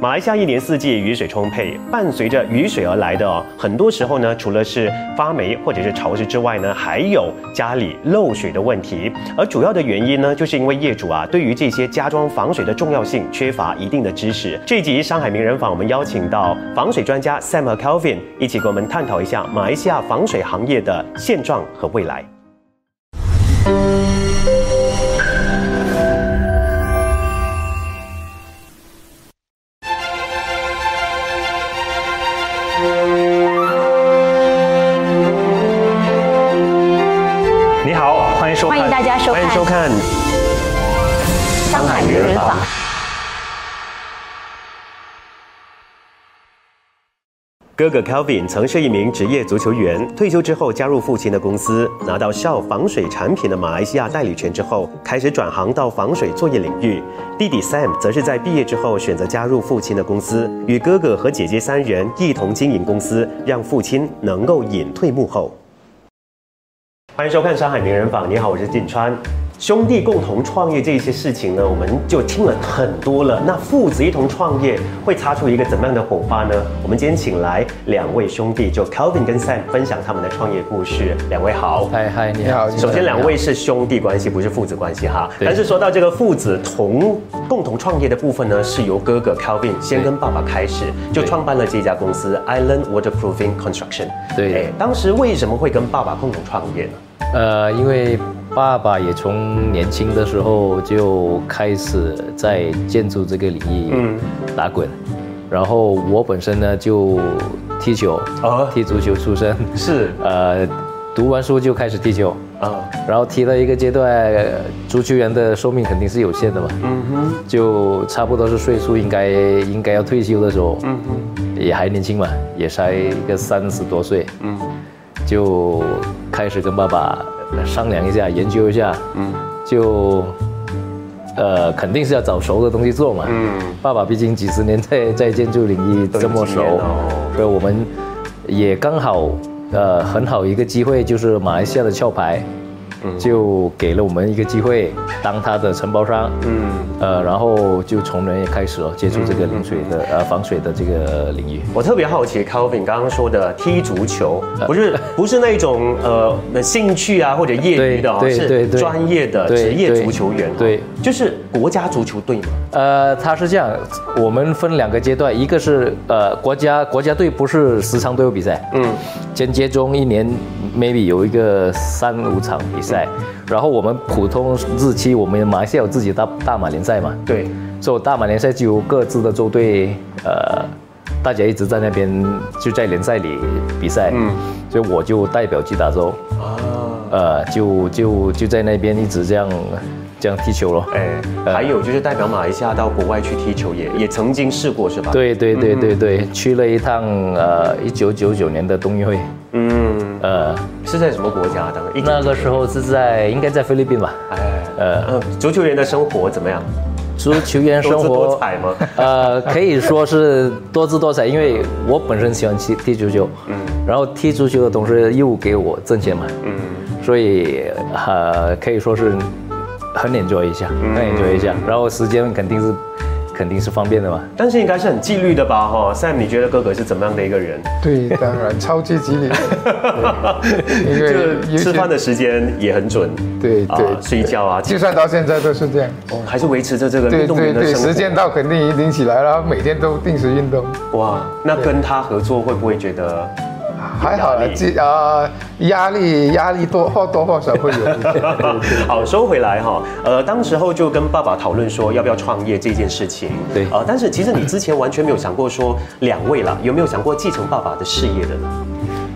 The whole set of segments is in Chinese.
马来西亚一年四季雨水充沛，伴随着雨水而来的哦，很多时候呢，除了是发霉或者是潮湿之外呢，还有家里漏水的问题。而主要的原因呢，就是因为业主啊，对于这些家装防水的重要性缺乏一定的知识。这集上海名人坊，我们邀请到防水专家 Sam 和 Calvin 一起跟我们探讨一下马来西亚防水行业的现状和未来。哥哥 Calvin 曾是一名职业足球员，退休之后加入父亲的公司，拿到效防水产品的马来西亚代理权之后，开始转行到防水作业领域。弟弟 Sam 则是在毕业之后选择加入父亲的公司，与哥哥和姐姐三人一同经营公司，让父亲能够隐退幕后。欢迎收看《上海名人坊》，你好，我是锦川。兄弟共同创业这些事情呢，我们就听了很多了。那父子一同创业会擦出一个怎么样的火花呢？我们今天请来两位兄弟，就 Calvin 跟 Sam 分享他们的创业故事。两位好。嗨嗨，你好。首先，两位是兄弟关系，不是父子关系哈。对但是说到这个父子同共同创业的部分呢，是由哥哥 Calvin 先跟爸爸开始，就对创办了这家公司 Island Waterproofing Construction。对哎当时为什么会跟爸爸共同创业呢？呃，因为爸爸也从年轻的时候就开始在建筑这个领域嗯。打滚，然后我本身呢就踢球，哦踢足球出身，是。呃，读完书就开始踢球，啊，然后踢了一个阶段，呃足球员的寿命肯定是有限的嘛，嗯哼，就差不多是岁数应该应该要退休的时候，嗯哼，也还年轻嘛，也才一个三十多岁，嗯就开始跟爸爸商量一下，研究一下，嗯。就呃肯定是要找熟的东西做嘛。嗯，爸爸毕竟几十年在在建筑领域这么熟哦，所以我们也刚好呃很好一个机会，就是马来西亚的壳牌，嗯。就给了我们一个机会当他的承包商。嗯。呃，然后就从人也开始哦接触这个淋水的呃防水的这个领域。我特别好奇，Calvin 刚刚说的踢足球，不是不是那种呃兴趣啊或者业余的哦，是专业的职业足球员哦，对。就是国家足球队嘛，呃，他是这样，我们分两个阶段，一个是呃国家国家队不是时常都有比赛，嗯。间接中一年 maybe 有一个三五场比赛，然后我们普通日期我们马来西亚有自己的大大马联赛嘛，对，所以大马联赛就有各自的州队，呃，大家一直在那边就在联赛里比赛，嗯。所以我就代表吉打州，啊，呃，就就就在那边一直这样这样踢球咯。哎，还有就是代表马来西亚到国外去踢球也也曾经试过是吧？，对对对对对，去了一趟呃，一九九九年的冬运会，嗯，呃，是在什么国家？当时那个时候是在应该在菲律宾吧，哎，呃，呃，足球员的生活怎么样？足球员生多姿多，彩吗？呃，可以说是多姿多彩，因为我本身喜欢踢踢足球，嗯。然后踢足球的同时又给我挣钱嘛，嗯，所以呃可以说是很 enjoy 一下，嗯很 enjoy 一下，然后时间肯定是肯定是方便的嘛，但是应该是很纪律的吧？哈，Sam，你觉得哥哥是怎么样的一个人？对，当然超级激烈，对因为就吃饭的时间也很准，啊对对，睡觉啊，就算到现在都是这样。哦还是维持着这个对运动对对，员的生活。时间到肯定一定起来了，每天都定时运动，哇，那跟他合作会不会觉得？还好了，压力这啊压力压力多或多或少会有一些。好，收回来哈。呃，当时候就跟爸爸讨论说要不要创业这件事情。对呃，但是其实你之前完全没有想过说两位啦，有没有想过继承爸爸的事业的呢？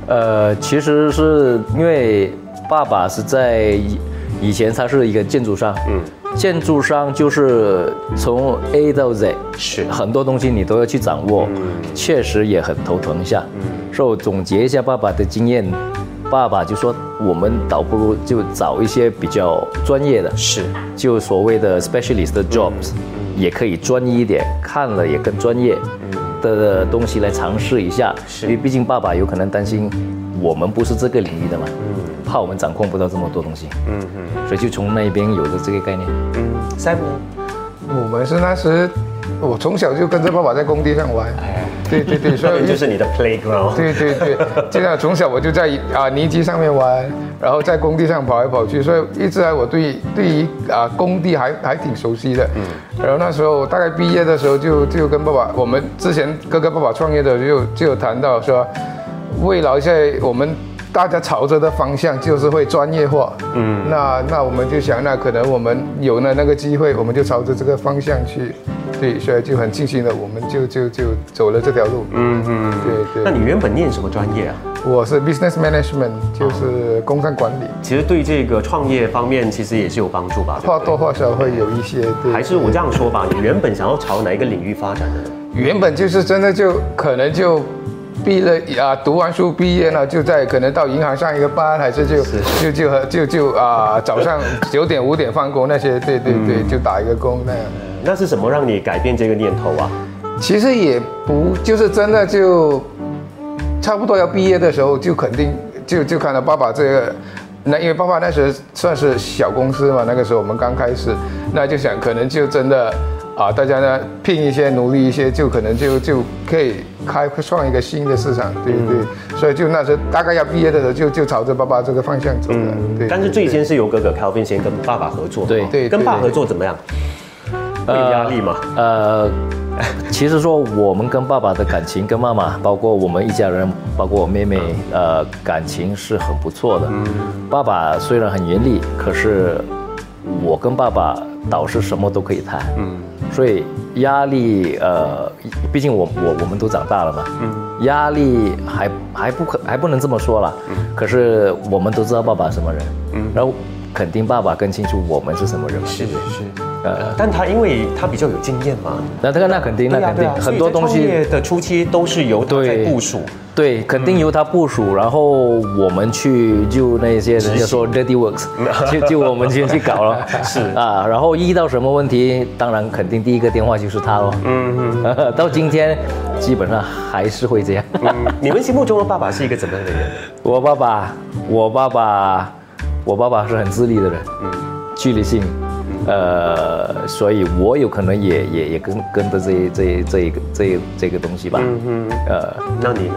呃，其实是因为爸爸是在以以前他是一个建筑商，嗯，建筑商就是从 A 到 Z，是。很多东西你都要去掌握，确实也很头疼一下。所以我总结一下爸爸的经验，爸爸就说我们倒不如就找一些比较专业的，是，就所谓的 specialist 的 jobs，、也可以专一一点，看了也更专业的东西来尝试一下。是。因为毕竟爸爸有可能担心我们不是这个领域的嘛，怕我们掌控不到这么多东西，嗯嗯所以就从那边有了这个概念。嗯，Sam 呢？我们是那时我从小就跟着爸爸在工地上玩，对对对，所以 就是你的 playground。对对对，就像从小我就在啊泥基上面玩，然后在工地上跑来跑去，所以一直来我对对于啊工地还还挺熟悉的。嗯，然后那时候大概毕业的时候就就跟爸爸，我们之前哥哥爸爸创业的时候就就有谈到说，未来在我们大家朝着的方向就是会专业化。嗯，那那我们就想，那可能我们有了那个机会，我们就朝着这个方向去。对，所以就很庆幸的，我们就就就走了这条路。嗯嗯，对对。那你原本念什么专业啊？我是 business management，就是工商管理。其实对这个创业方面，其实也是有帮助吧？或多或少会有一些。对还是我这样说吧，你原本想要朝哪一个领域发展的？原本就是真的就可能就。毕了啊，读完书毕业了，就在可能到银行上一个班，还是就就就就就啊，早上九点五点放工那些，对对对，就打一个工那样。那是什么让你改变这个念头啊？其实也不就是真的就差不多要毕业的时候，就肯定就就看到爸爸这个，那因为爸爸那时算是小公司嘛，那个时候我们刚开始，那就想可能就真的。啊，大家呢拼一些，努力一些，就可能就就可以开创一个新的市场，对对。所以就那时候大概要毕业的时候，就就朝着爸爸这个方向走了。对。但是最先是由哥哥 Calvin 先跟爸爸合作。对对。跟爸合作怎么样？有压力嘛？呃，其实说我们跟爸爸的感情，跟妈妈，包括我们一家人，包括我妹妹，呃，感情是很不错的。嗯。爸爸虽然很严厉，可是我跟爸爸倒是什么都可以谈。嗯。所以压力，呃，毕竟我我我们都长大了嘛，嗯，压力还还不可还不能这么说了，嗯，可是我们都知道爸爸什么人，嗯，然后肯定爸爸更清楚我们是什么人，是是。呃，但他因为他比较有经验嘛，那这个那肯定那肯定很多东西的初期都是由他在部署，对，肯定由他部署，然后我们去就那些人家说 ready works，就就我们先去搞了，是。啊，然后遇到什么问题，当然肯定第一个电话就是他喽，嗯嗯，到今天基本上还是会这样。你们心目中的爸爸是一个怎么样的人？我爸爸，我爸爸，我爸爸是很自立的人，嗯，距离性。呃，所以我有可能也也也跟跟着这这这一个这这个东西吧。嗯嗯。呃，那你呢？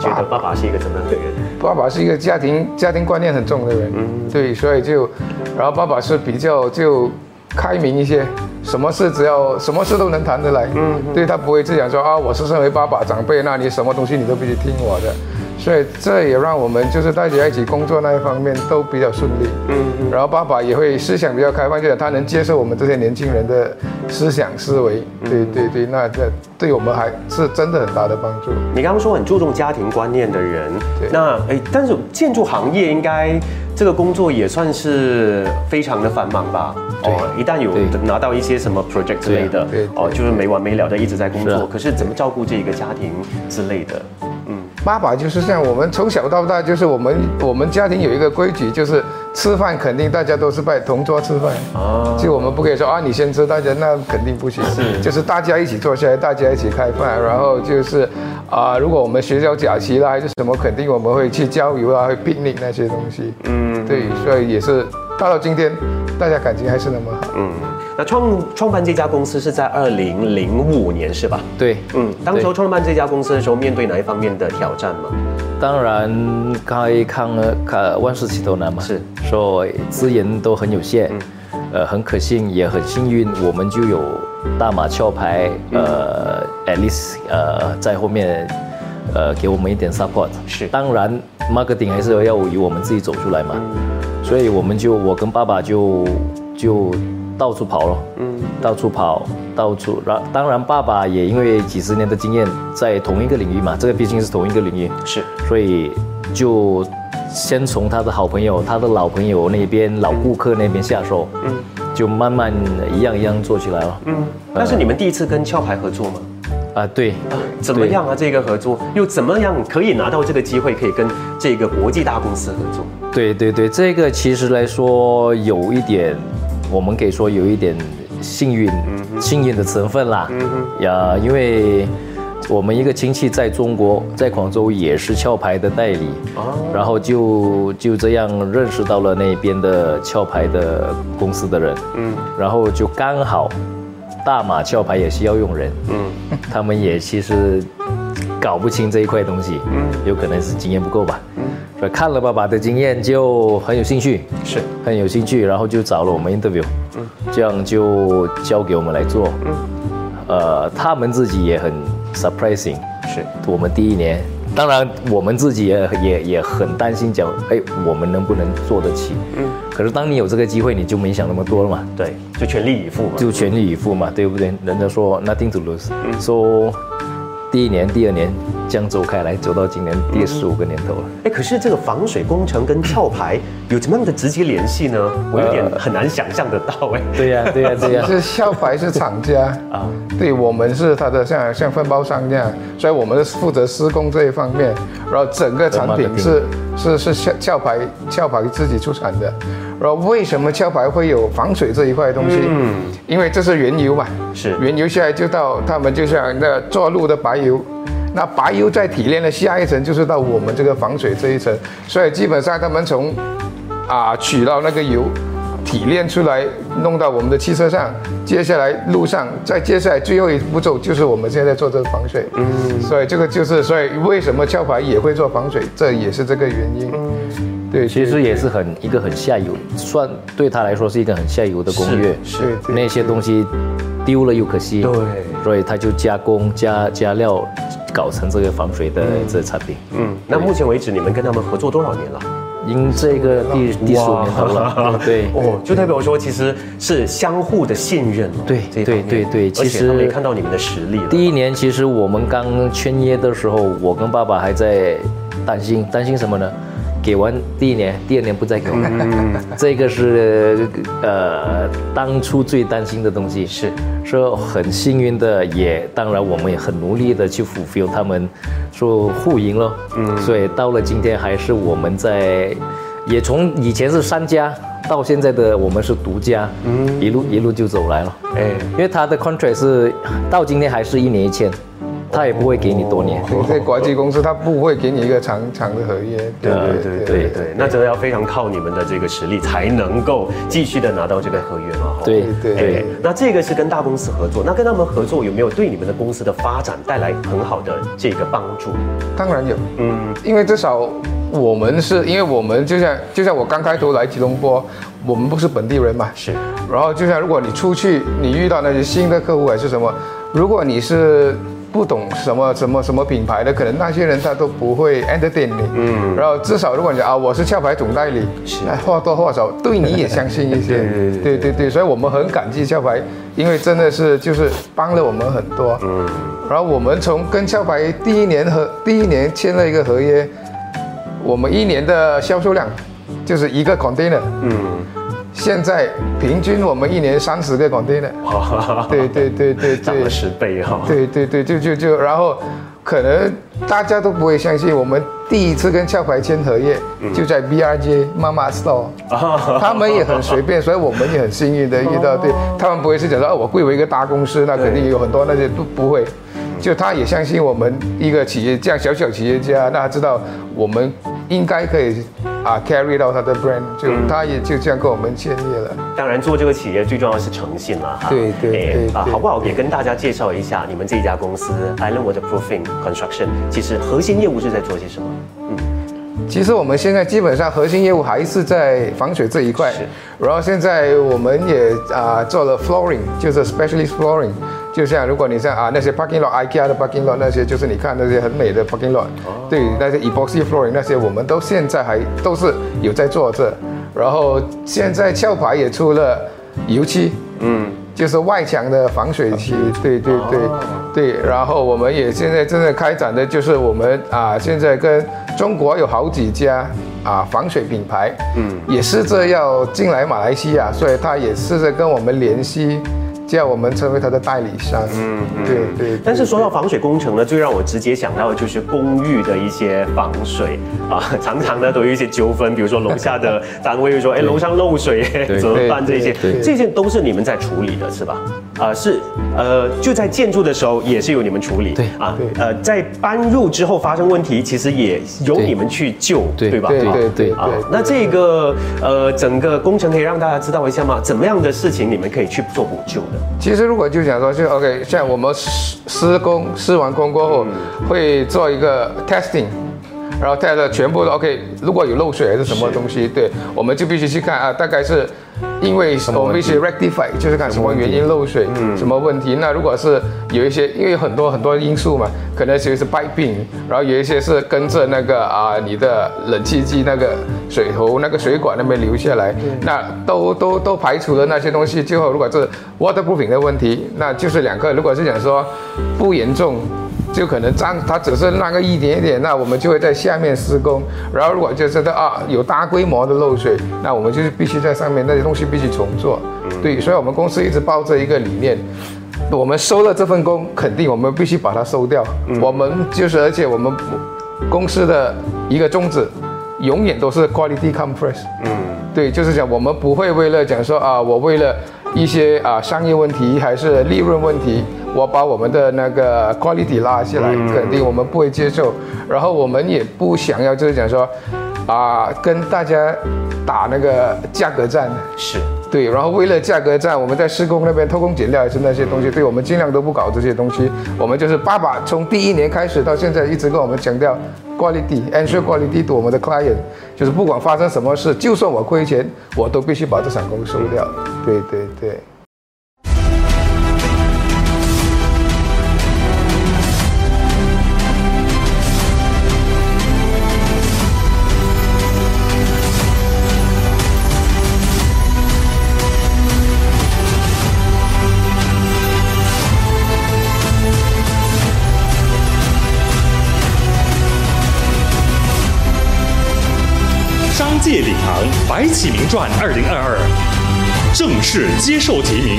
觉得爸爸是一个怎么样的人？爸爸是一个家庭家庭观念很重的人。嗯。对，所以就，然后爸爸是比较就开明一些，什么事只要什么事都能谈得来。嗯。对他不会这样说啊，我是身为爸爸长辈，那你什么东西你都必须听我的。所以这也让我们就是大家一起工作那一方面都比较顺利，嗯，然后爸爸也会思想比较开放，就是他能接受我们这些年轻人的思想思维，对对对，那这对我们还是真的很大的帮助。你刚刚说很注重家庭观念的人，对，那哎，但是建筑行业应该这个工作也算是非常的繁忙吧？哦，一旦有拿到一些什么 project 之类的，对，哦，就是没完没了的一直在工作，可是怎么照顾这个家庭之类的？爸爸就是这样我们从小到大，就是我们我们家庭有一个规矩，就是吃饭肯定大家都是拜同桌吃饭。啊，就我们不可以说啊你先吃，大家那肯定不行，是，就是大家一起坐下来，大家一起开饭，然后就是啊，如果我们学校假期啦还是什么，肯定我们会去郊游啊，会 picnic 那些东西，嗯，对，所以也是到了今天，大家感情还是那么好，嗯。那创创办这家公司是在二零零五年是吧？对，嗯，当初创办这家公司的时候，面对哪一方面的挑战吗？当然，开康看万事起头难嘛，是，所以资源都很有限，呃，很可信，也很幸运，我们就有大马壳牌，呃，at least，呃，在后面，呃，给我们一点 support。是，当然，marketing 还是要由我们自己走出来嘛，所以我们就我跟爸爸就就。到处跑了，嗯，到处跑，到处。然当然，爸爸也因为几十年的经验，在同一个领域嘛，这个毕竟是同一个领域，是，所以就先从他的好朋友、他的老朋友那边、老顾客那边下手，嗯，就慢慢一样一样做起来了，嗯。但是你们第一次跟壳牌合作吗？啊，对，啊，怎么样啊？这个合作又怎么样可以拿到这个机会，可以跟这个国际大公司合作？对对对，这个其实来说有一点。我们可以说有一点幸运，幸运的成分啦。嗯呀，因为我们一个亲戚在中国，在广州也是壳牌的代理，然后就就这样认识到了那边的壳牌的公司的人，嗯，然后就刚好大马壳牌也需要用人，嗯，他们也其实搞不清这一块东西，嗯，有可能是经验不够吧，嗯，看了爸爸的经验就很有兴趣，是。很有兴趣，然后就找了我们 interview，嗯，这样就交给我们来做，嗯，呃，他们自己也很 surprising，是。我们第一年，当然我们自己也也也很担心，讲哎，我们能不能做得起？嗯，可是当你有这个机会，你就没想那么多了嘛，对，就全力以赴嘛。就全力以赴嘛，对不对？人家说 nothing to lose，说第一年、第二年这样走开来，走到今年第十五个年头了。哎，可是这个防水工程跟壳牌有怎么样的直接联系呢？我有点很难想象得到哎。对呀，对呀，对呀。是壳牌是厂家啊，对我们是他的像像分包商这样，所以我们是负责施工这一方面，然后整个产品是是是壳壳牌壳牌自己出产的。然后为什么壳牌会有防水这一块东西？嗯，因为这是原油嘛，是原油下来就到他们就像那做路的白油，那白油再提炼的下一层就是到我们这个防水这一层，所以基本上他们从啊取到那个油。提炼出来，弄到我们的汽车上，接下来路上，再接下来最后一步骤就是我们现在做这个防水。嗯，所以这个就是，所以为什么壳牌也会做防水，这也是这个原因。对，其实也是很一个很下游，算对他来说是一个很下游的工业。是，那些东西丢了又可惜。对，所以他就加工加加料，搞成这个防水的这产品。嗯，那目前为止你们跟他们合作多少年了？因这个第第十五年头了，对哦，就代表说其实是相互的信任，对对对对，其实没看到你们的实力。第一年其实我们刚签约的时候，我跟爸爸还在担心，担心什么呢？给完第一年，第二年不再给，这个是呃当初最担心的东西。是说很幸运的，也当然我们也很努力的去 fulfill 他们说互赢咯。嗯，所以到了今天还是我们在，也从以前是三家到现在的我们是独家，嗯，一路一路就走来了。哎，因为他的 contract 是到今天还是一年一签。他也不会给你多年，对国际公司他不会给你一个长长的合约。对对对对，那真的要非常靠你们的这个实力才能够继续的拿到这个合约嘛。对对对，那这个是跟大公司合作，那跟他们合作有没有对你们的公司的发展带来很好的这个帮助？当然有，嗯，因为至少我们是因为我们就像就像我刚开头来吉隆坡，我们不是本地人嘛，是。然后就像如果你出去，你遇到那些新的客户还是什么，如果你是。不懂什么什么什么品牌的，可能那些人他都不会 entertain 你。嗯，然后至少如果你讲啊，我是壳牌总代理，或多或少对你也相信一些。对对对，所以我们很感激壳牌，因为真的是就是帮了我们很多。嗯，然后我们从跟壳牌第一年和第一年签了一个合约，我们一年的销售量就是一个 container。嗯。现在平均我们一年三十个广电的，对对对对对，涨了十倍哈。对对对，就就就，然后可能大家都不会相信，我们第一次跟壳牌签合约就在 B R J 妈妈 store，他们也很随便，所以我们也很幸运的遇到，对他们不会是讲说我贵为一个大公司，那肯定有很多那些都不会，就他也相信我们一个企业这样小小企业家，那他知道我们应该可以。啊，carry 到他的 brand，就他也就这样跟我们签约了。当然，做这个企业最重要的是诚信了哈。对对对。啊，好不好？也跟大家介绍一下你们这家公司 Island Waterproofing Construction，其实核心业务是在做些什么？嗯，其实我们现在基本上核心业务还是在防水这一块。是。然后现在我们也啊做了 flooring，就是 specialist flooring。就像如果你像啊那些 parking lot，IKEA 的 parking lot 那些，就是你看那些很美的 parking lot，对那些 epoxy flooring 那些，我们都现在还都是有在做这。然后现在壳牌也出了油漆，嗯，就是外墙的防水漆，对对对对。然后我们也现在正在开展的就是我们啊现在跟中国有好几家啊防水品牌，嗯，也试着要进来马来西亚，所以他也试着跟我们联系。叫我们成为他的代理商。嗯，对对。但是说到防水工程呢，最让我直接想到的就是公寓的一些防水啊，常常呢都有一些纠纷，比如说楼下的单位说，哎，楼上漏水怎么办？这些这些都是你们在处理的，是吧？啊，是呃，就在建筑的时候也是由你们处理，对啊对，呃，在搬入之后发生问题，其实也由你们去救，对对吧？啊对对对啊，那这个呃，整个工程可以让大家知道一下吗？怎么样的事情你们可以去做补救的？其实如果就想说，就 OK，像我们施施工施完工过后，会做一个 testing。然后 test 全部都 OK，如果有漏水还是什么东西，对，我们就必须去看啊，大概是因为我们必须 rectify，就是看什么原因漏水，什么问题。那如果是有一些，因为很多很多因素嘛，可能就是 piping，然后有一些是跟着那个啊你的冷气机那个水头那个水管那边流下来，那都都都排除了那些东西。最后如果是 waterproofing 的问题，那就是两个。如果是讲说不严重。就可能脏，它只是那个一点点，那我们就会在下面施工。然后如果就是的啊有大规模的漏水，那我们就是必须在上面那些东西必须重做。对，所以我们公司一直抱着一个理念，我们收了这份工，肯定我们必须把它收掉。我们就是，而且我们公司的一个宗旨，永远都是 quality first。嗯，对，就是讲我们不会为了讲说啊，我为了一些啊商业问题还是利润问题，我把我们的那个 quality 拉下来，肯定我们不会接受。然后我们也不想要就是讲说啊跟大家打那个价格战。是。对，然后为了价格战，我们在施工那边偷工减料还是那些东西，对我们尽量都不搞这些东西。我们就是爸爸从第一年开始到现在一直跟我们强调 quality，ensure quality to 我们的 client，就是不管发生什么事，就算我亏钱，我都必须把这场工收掉。对对对。商界领航白起名传二零二二正式接受提名。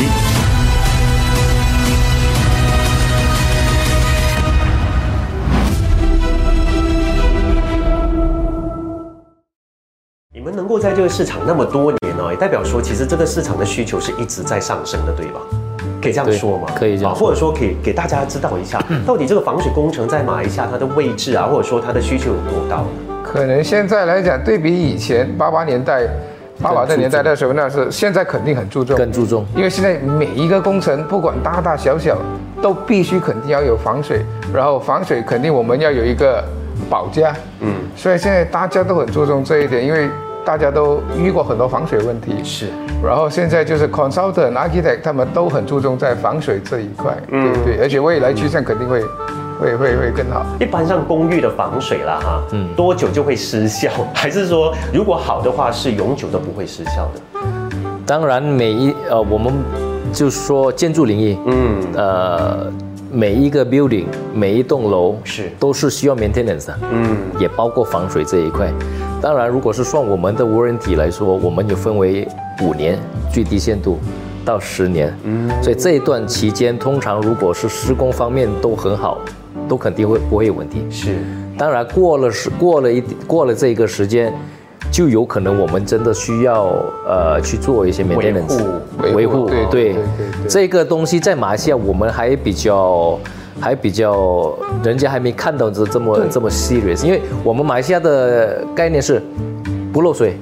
你们能够在这个市场那么多年哦，也代表说其实这个市场的需求是一直在上升的，对吧？可以这样说吗？啊可以这样说或者说可以给大家知道一下，到底这个防水工程在马来西亚它的位置啊，或者说它的需求有多高呢？可能现在来讲，对比以前八八年代、八八的年代的时候，那是现在肯定很注重，更注重。因为现在每一个工程，不管大大小小，都必须肯定要有防水，然后防水肯定我们要有一个保价，嗯，所以现在大家都很注重这一点，因为大家都遇过很多防水问题，是。然后现在就是 consultant、architect 他们都很注重在防水这一块，对对，而且未来趋向肯定会会会会更好。一般上公寓的防水啦，哈，嗯，多久就会失效？还是说如果好的话是永久都不会失效的？当然，每一呃，我们就说建筑领域，嗯，呃，每一个 building，每一栋楼是都是需要 maintenance 的，嗯，也包括防水这一块。当然，如果是算我们的 warranty 来说，我们有分为五年最低限度到十年，嗯，所以这一段期间，通常如果是施工方面都很好，都肯定会不会有问题。是。当然过了时过了一过了这个时间，就有可能我们真的需要呃去做一些 maintenance 维护对对对对对这个东西在马来西亚我们还比较还比较人家还没看到这这么这么 serious，因为我们马来西亚的概念是不漏水，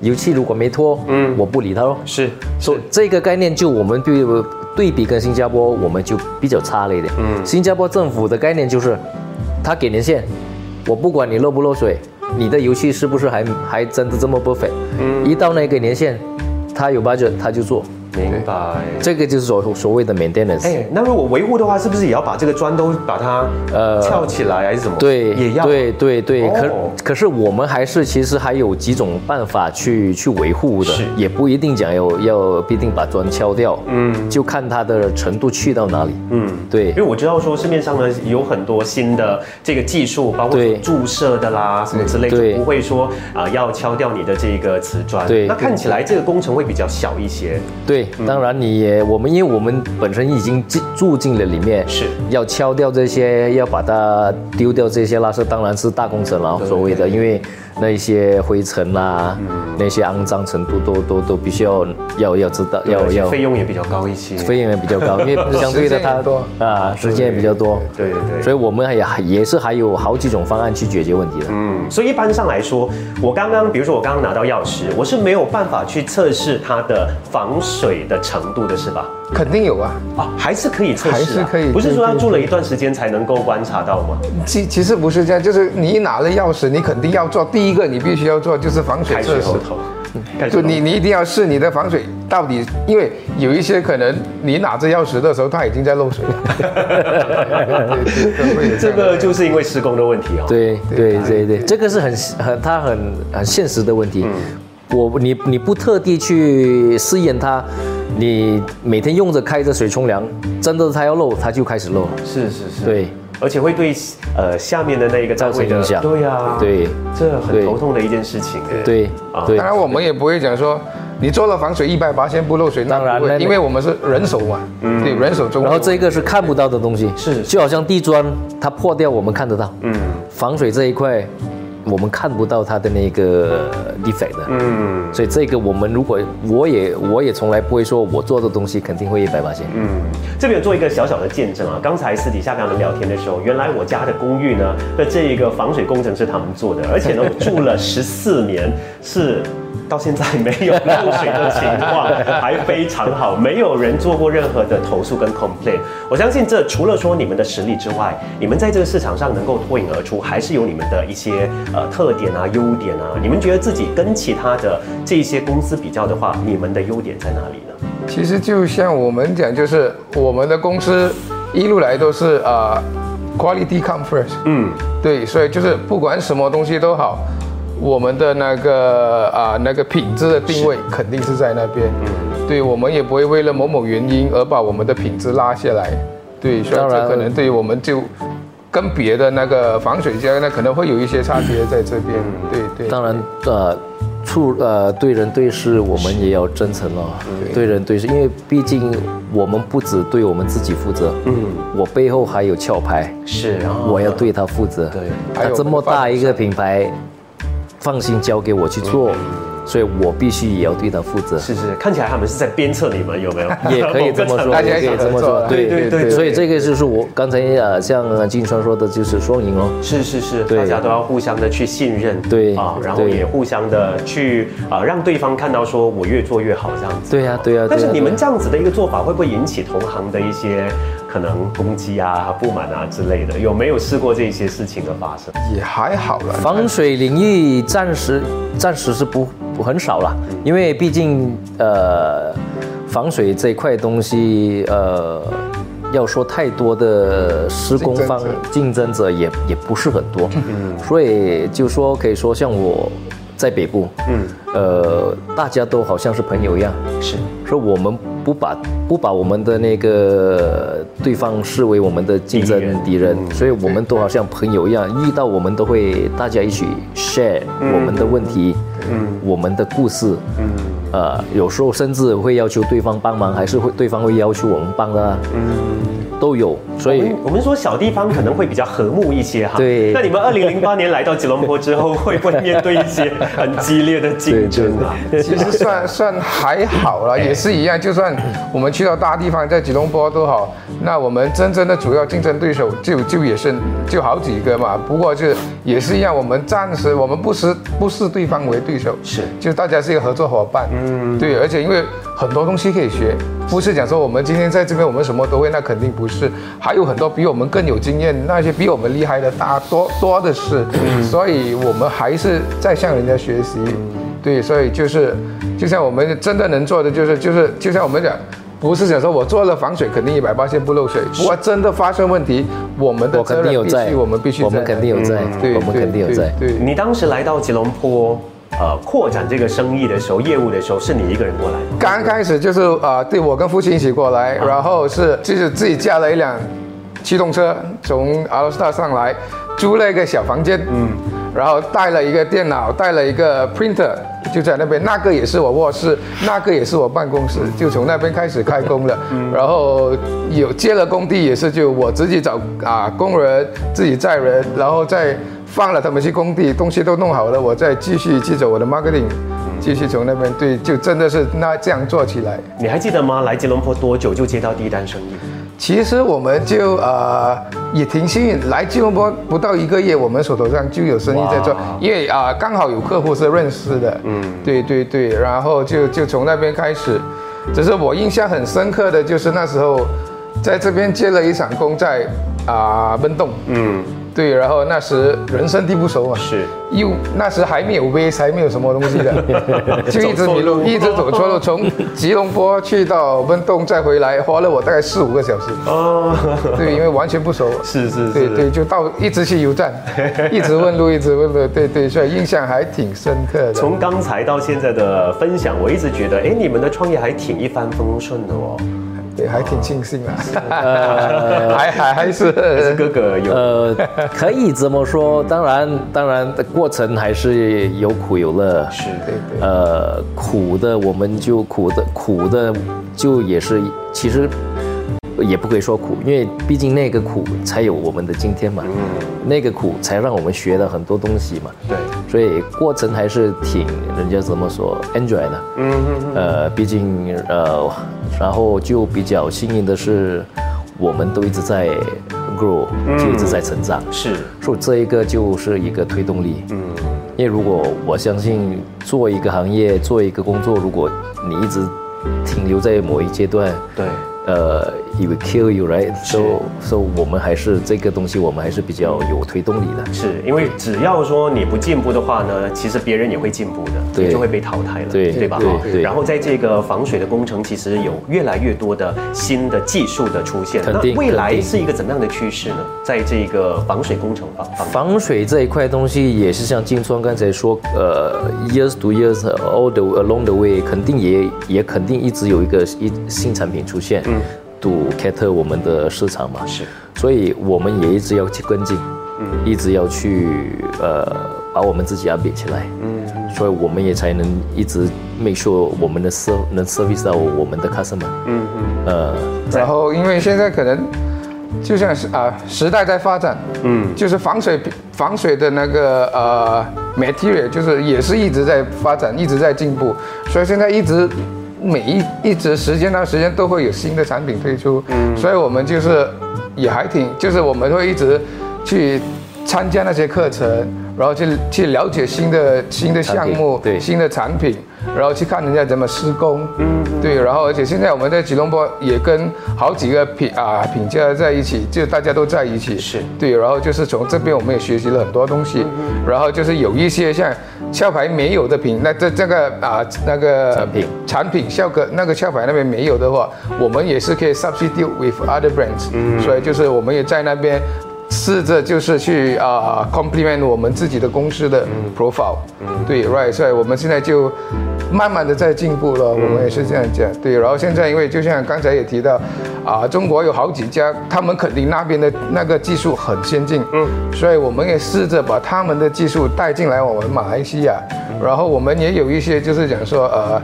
油漆如果没脱，嗯，我不理它喽。是，所以这个概念就我们对对比跟新加坡，我们就比较差了一点。嗯，新加坡政府的概念就是，他给年限，我不管你漏不漏水，你的油漆是不是还还真的这么 perfect，嗯，一到那个年限，他有 budget 他就做，明白。这个就是所所谓的 maintenance。哎，那如果维护的话，是不是也要把这个砖都把它呃翘起来，还是怎么？对，也要。对对对，哦可可是我们还是其实还有几种办法去去维护的是，也不一定讲要要必定把砖敲掉，嗯，就看它的程度去到哪里，嗯，对因为我知道说市面上呢有很多新的这个技术，包括对注射的啦什么之类，就对不会说啊、要敲掉你的这个瓷砖。对那看起来这个工程会比较小一些。对，当然你也我们因为我们本身已经进住进了里面，是。要敲掉这些，要把它丢掉这些垃圾，当然是大工程了，对所谓的，因为那一些灰尘啦，那些肮脏程度都都都必须要要要知道，要要费用也比较高一些。费用也比较高，因为相对的它时间也多啊时间也比较多，对对对所以我们也也是还有好几种方案去解决问题的。嗯，所以一般上来说，我刚刚比如说我刚刚拿到钥匙，我是没有办法去测试它的防水的程度的，是吧？肯定有啊。啊，还是可以测试、啊，还是可以不是说要住了一段时间才能够观察到吗？其其实不是这样，就是你一拿了钥匙，你肯定要做第一个，你必须要做就是防水开测试。就你你一定要试你的防水到底，因为有一些可能你拿着钥匙的时候，它已经在漏水了。这个就是因为施工的问题哦。对对对对，这个是很很它很很现实的问题。我你你不特地去试验它，你每天用着开着水冲凉，真的它要漏，它就开始漏。是是是，对，而且会对呃下面的那一个造成影响对呀、对这很头痛的一件事情哎。对啊当然，我们也不会讲说你做了防水一百八先不漏水，当然那因为我们是人手嘛，对，人手中。然后这个是看不到的东西，是就好像地砖它破掉，我们看得到。嗯防水这一块，我们看不到它的那个 defect 的。嗯所以这个我们如果我也我也从来不会说我做的东西肯定会一百八千。嗯，这边有做一个小小的见证啊。刚才私底下跟他们聊天的时候，原来我家的公寓呢的这一个防水工程是他们做的，而且呢我住了十四年，是到现在没有 漏水的情况，还非常好，没有人做过任何的投诉跟 complaint。我相信这除了说你们的实力之外，你们在这个市场上能够脱颖而出，还是有你们的一些呃特点啊、优点啊。你们觉得自己跟其他的这些公司比较的话，你们的优点在哪里呢？其实就像我们讲，就是我们的公司一路来都是啊、quality come first，嗯，对，所以就是不管什么东西都好，我们的那个啊、那个品质的定位肯定是在那边。嗯，对，我们也不会为了某某原因而把我们的品质拉下来。对，所以当然这可能对于我们就跟别的那个防水家那可能会有一些差别在这边。对对。当然，呃，处呃对人对事，我们也要真诚哦。对人对事，因为毕竟我们不只对我们自己负责，嗯，我背后还有壳牌，是啊，我要对他负责。对还有他这么大一个品牌，放心交给我去做，所以我必须也要对他负责。是是，看起来他们是在鞭策你们，有没有？也可以这么说，大家也可以这么说，对对对所以这个就是我刚才呃，像金川说的，就是双赢哦。是是是，大家都要互相的去信任，对啊，然后也互相的去啊，让对方看到说我越做越好这样子。对呀，对呀。但是你们这样子的一个做法，会不会引起同行的一些可能攻击啊、不满啊之类的？有没有试过这些事情的发生？也还好了。防水领域暂时暂时是不不很少了，因为毕竟呃防水这一块东西呃。要说太多的施工方竞争者竞争者也也不是很多，嗯所以就说可以说像我在北部，嗯，呃，大家都好像是朋友一样，是说我们不把不把我们的那个对方视为我们的竞争敌人。所以我们都好像朋友一样，遇到我们都会大家一起 share 我们的问题，嗯，我们的故事，嗯，呃，有时候甚至会要求对方帮忙，还是会对方会要求我们帮的，嗯，都有，所以我们说小地方可能会比较和睦一些哈。对那你们二零零八年来到吉隆坡之后，会不会面对一些很激烈的竞争啊？其实算算还好了，也是一样。就算我们去到大地方，在吉隆坡都好，那我们真正的主要竞争对手就就也是就好几个嘛。不过就也是一样，我们暂时我们不视不视对方为对手，是就大家是一个合作伙伴。嗯，对，而且因为很多东西可以学，不是讲说我们今天在这边我们什么都会，那肯定不是，还有很多比我们更有经验，那些比我们厉害的大多多的是，所以我们还是在向人家学习。对，所以就是，就像我们真的能做的，就是就是，就像我们讲，不是讲说我做了防水肯定一百八线不漏水，如果真的发生问题，我们的责任必须，我们必须在，我们肯定有在，对，我们肯定有在。对，对。你当时来到吉隆坡，呃，扩展这个生意的时候，业务的时候，是你一个人过来？刚开始就是啊、对我跟父亲一起过来，然后是就是自己驾了一辆机动车从阿罗斯塔上来，租了一个小房间，嗯，然后带了一个电脑，带了一个 printer，就在那边，那个也是我卧室，那个也是我办公室，就从那边开始开工了。然后有接了工地也是就我自己找啊工人，自己载人，然后再放了他们去工地，东西都弄好了，我再继续去走我的 marketing，继续从那边对，就真的是那这样做起来。你还记得吗？来吉隆坡多久就接到第一单生意？其实我们就呃也挺幸运，来吉隆坡不到一个月，我们手头上就有生意在做，因为啊、刚好有客户是认识的，嗯，对对对，然后就就从那边开始，只是我印象很深刻的就是那时候在这边接了一场工在啊温洞，嗯，对，然后那时人生地不熟嘛，是又那时还没有 Waze，还没有什么东西的，就一直迷路，一直走错路，从吉隆坡去到温洞再回来，花了我大概四五个小时。哦，对，因为完全不熟。是是是，对对，就到一直去油站，一直问路，一直问路。对对，所以印象还挺深刻的。从刚才到现在的分享，我一直觉得，哎，你们的创业还挺一帆风顺的哦。对，还挺庆幸啊，还还还还是是哥哥有，呃，可以这么说，当然，当然，过程还是有苦有乐。是对对。呃，苦的我们就苦的苦的就也是，其实也不可以说苦，因为毕竟那个苦才有我们的今天嘛，那个苦才让我们学了很多东西嘛，对，所以过程还是挺人家怎么说 enjoy 的，嗯嗯。呃，毕竟呃，然后就比较幸运的是，我们都一直在 grow，就一直在成长，是，所以这一个就是一个推动力。嗯，因为如果我相信做一个行业、做一个工作，如果你一直停留在某一阶段，对，呃，it will kill you, right? So, so 我们还是这个东西，我们还是比较有推动力的。是因为只要说你不进步的话呢，其实别人也会进步的，对你就会被淘汰了，对对吧？对然后在这个防水的工程，其实有越来越多的新的技术的出现。那未来是一个怎么样的趋势呢？在这个防水工程方方面，防水这一块东西也是像金川刚才说，呃，years to years all the along the way，肯定也也肯定一直有一个一新产品出现，嗯，to cater 我们的市场嘛，是，所以我们也一直要去跟进，嗯，一直要去呃把我们自己 update 起来，嗯，所以我们也才能一直 make sure 我们的 serv 能 service 到我们的 customer，嗯嗯，呃，然后因为现在可能就像是啊时代在发展，嗯，就是防水防水的那个呃 material 就是也是一直在发展，一直在进步，所以现在一直每一一直时间到时间都会有新的产品推出，嗯，所以我们就是也还挺就是我们会一直去参加那些课程，然后去去了解新的新的项目，对。新的产品，然后去看人家怎么施工，嗯，对，然后而且现在我们在吉隆坡也跟好几个品啊品家在一起，就大家都在一起，是。对，然后就是从这边我们也学习了很多东西，然后就是有一些像壳牌没有的品，那这这个啊那个产品。产品效果那个壳牌那边没有的话，我们也是可以 substitute with other brands，所以就是我们也在那边。试着就是去啊、complement 我们自己的公司的 profile，、对，right，所以我们现在就慢慢的在进步了，我们也是这样讲，对，然后现在因为就像刚才也提到，啊、中国有好几家，他们肯定那边的那个技术很先进，嗯，所以我们也试着把他们的技术带进来我们马来西亚，然后我们也有一些就是讲说呃。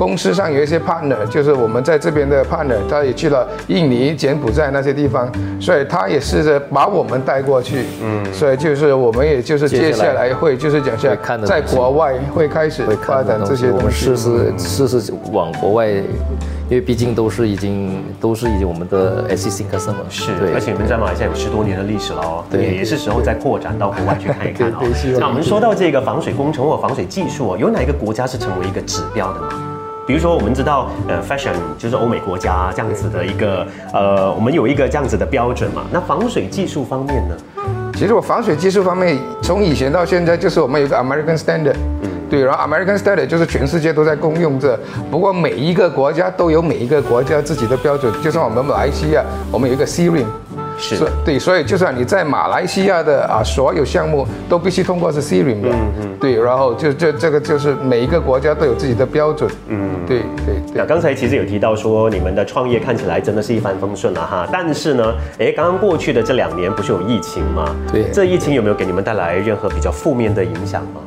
公司上有一些 partner，就是我们在这边的 partner，他也去了印尼、柬埔寨那些地方，所以他也试着把我们带过去。嗯，所以就是我们也就是接下来会就是讲下在国外会开始会发展这些我们东西。试试试试往国外，因为毕竟都是已经都是已经我们的 existing customer，是，对，而且你们在马来西亚有十多年的历史了哦，对也也是时候再扩展到国外去看一看哦 对对希。望那我们说到这个防水工程或防水技术哦，有哪一个国家是成为一个指标的吗？比如说，我们知道，呃，fashion 就是欧美国家这样子的一个，呃，我们有一个这样子的标准嘛。那防水技术方面呢？其实我防水技术方面，从以前到现在，就是我们有个 American Standard，嗯对，然后 American Standard 就是全世界都在公用着，不过每一个国家都有每一个国家自己的标准，就像我们马来西亚，我们有一个 CRIM。是对，所以就算你在马来西亚的啊所有项目都必须通过是的，嗯嗯，对，然后就这这个就是每一个国家都有自己的标准，嗯，对对对。那刚才其实有提到说，你们的创业看起来真的是一帆风顺了哈，但是呢，哎，刚刚过去的这两年不是有疫情吗？对。这疫情有没有给你们带来任何比较负面的影响吗？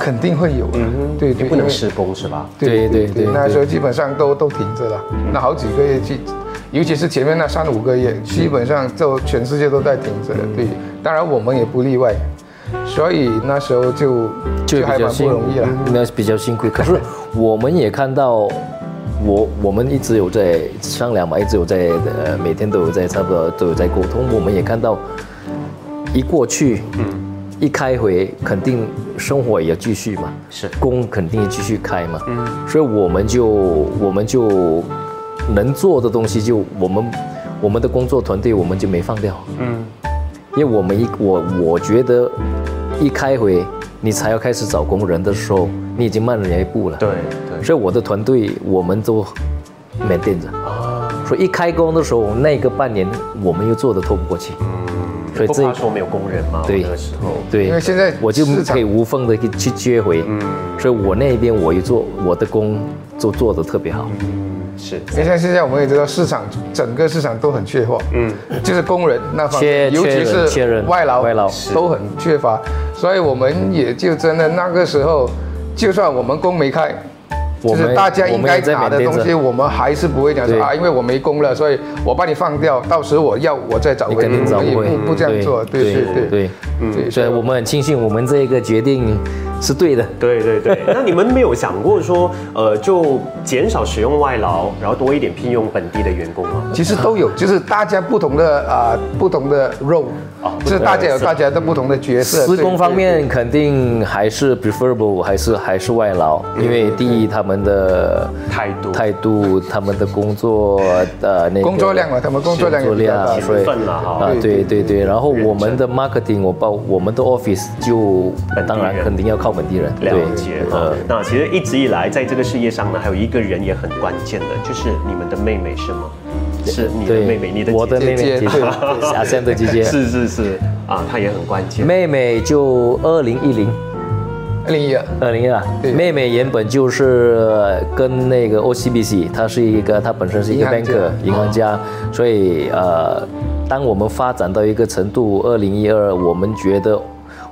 肯定会有，嗯，对对，也不能施工是吧？对对对那时候基本上都都停着了，那好几个月去，尤其是前面那三五个月，基本上就全世界都在停着，对，当然我们也不例外，所以那时候就就还蛮不比较辛容易了。那比较辛苦。可是我们也看到，我我们一直有在商量嘛，一直有在呃每天都有在差不多都有在沟通。我们也看到，一过去，嗯一开回肯定生活也要继续嘛，是工肯定继续开嘛，嗯所以我们就我们就能做的东西就我们我们的工作团队我们就没放掉，嗯，因为我们一我我觉得一开回你才要开始找工人的时候，你已经慢人一步了。对对。所以我的团队我们都没垫着，啊，所以一开工的时候，那个半年我们又做的透不过气，所以不这怕说没有工人吗？对那个时候，对，因为现在我就可以无缝的去接回，嗯。所以我那边我一做我的工就做的特别好，是。因为像现在我们也知道市场整个市场都很缺货，嗯，就是工人那方面，尤其是外劳，外劳都很缺乏，所以我们也就真的那个时候，就算我们工没开。就是大家应该拿的东西，我们还是不会讲说啊，因为我没工了，所以我把你放掉，到时我要我再找你回你，我们也不，不这样做，对对对对，对，所以我们很庆幸我们这一个决定是对的。对对对，那你们没有想过说，呃，就减少使用外劳，然后多一点聘用本地的员工吗？其实都有，就是大家不同的啊、不同的 role，就是大家有大家的不同的角色。施工方面肯定还是 preferable，还是还是外劳，因为第一他们的态度。态度，他们的工作呃那个工作量嘛，他们工作量也工作比较大量，所以勤奋了哈。啊对对对，然后我们的 marketing 我包我们的 office 就当然肯定要靠本地人，了解呃啊。那其实一直以来，在这个事业上呢，还有一个人也很关键的，就是你们的妹妹是吗？是你的妹妹，你的我的姐姐妹妹姐姐。姐姐。阿 Sam 的姐姐，是是是。啊，她也很关键。妹妹就二零一零。二零一二，二零啊对，妹妹原本就是跟那个 OCBC，她是一个，她本身是一个银行家。banker 银行家，所以呃，当我们发展到一个程度，二零一二，我们觉得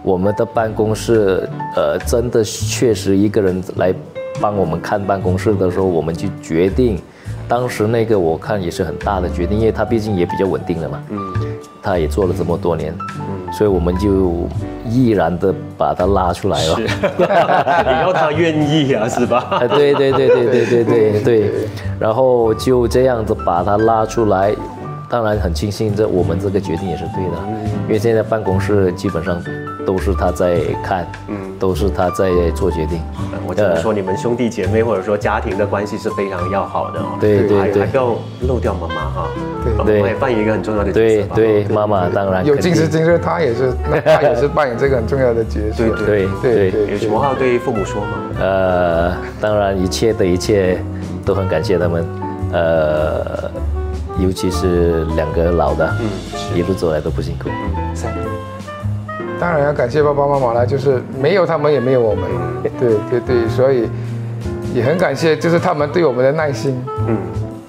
我们的办公室呃真的确实一个人来帮我们看办公室的时候，我们就决定，当时那个我看也是很大的决定，因为他毕竟也比较稳定了嘛，嗯，他也做了这么多年，嗯，所以我们就毅然的把他拉出来了。是，你要他愿意啊，是吧？啊，对对对对对对对 对，然后就这样子把他拉出来，当然很庆幸这我们这个决定也是对的，因为现在办公室基本上都是他在看，嗯都是他在做决定。我只能说，你们兄弟姐妹或者说家庭的关系是非常要好的哦。对对对还还不要漏掉妈妈哈。对妈妈也扮演一个很重要的角色吧。对对，妈妈当然有今时今日，他也是，那 他也是扮演这个很重要的角色。对对对对对有什么话要对父母说吗？呃，当然一切的一切都很感谢他们，呃，尤其是两个老的，嗯一路走来都不辛苦。当然要感谢爸爸妈妈了，就是没有他们也没有我们。对对对，所以也很感谢，就是他们对我们的耐心。嗯，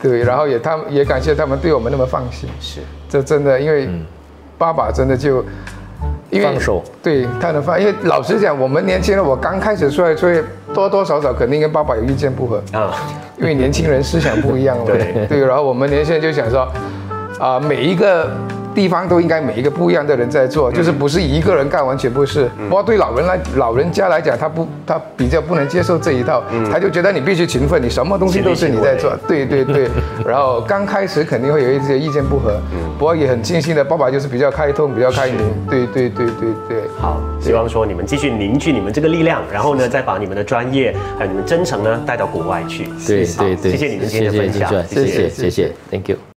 对，然后也他们也感谢他们对我们那么放心。是。这真的，因为爸爸真的就，因为放手，对他能放，因为老实讲，我们年轻人，我刚开始出来，所以多多少少肯定跟爸爸有意见不合，啊，因为年轻人思想不一样嘛。对对，然后我们年轻人就想说，啊、每一个地方都应该每一个不一样的人在做，就是不是一个人干完全不是。不过对老人来老人家来讲，他不他比较不能接受这一套，他就觉得你必须勤奋，你什么东西都是你在做。对对对，然后刚开始肯定会有一些意见不合，不过也很庆幸的，爸爸就是比较开通，比较开明。对对对对对。好，希望说你们继续凝聚你们这个力量，然后呢，再把你们的专业还有你们真诚呢带到国外去。好对对对，谢谢你们今天的分享，谢谢谢谢，Thank you。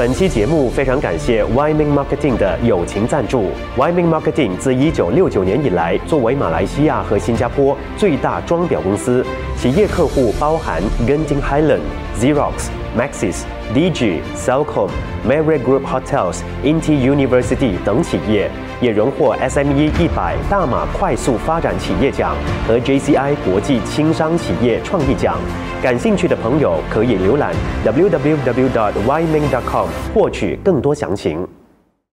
本期节目非常感谢 w y m i n g Marketing 的友情赞助。w y m i n g Marketing 自1969年以来，作为马来西亚和新加坡最大装裱公司，企业客户包含 Genting Highland、Xerox、Maxis、DG、Cellcom、m a r y Group Hotels、Inti University 等企业，也荣获 SME 一百大马快速发展企业奖和 JCI 国际轻商企业创意奖。感兴趣的朋友可以浏览 www.yiming.com 获取更多详情。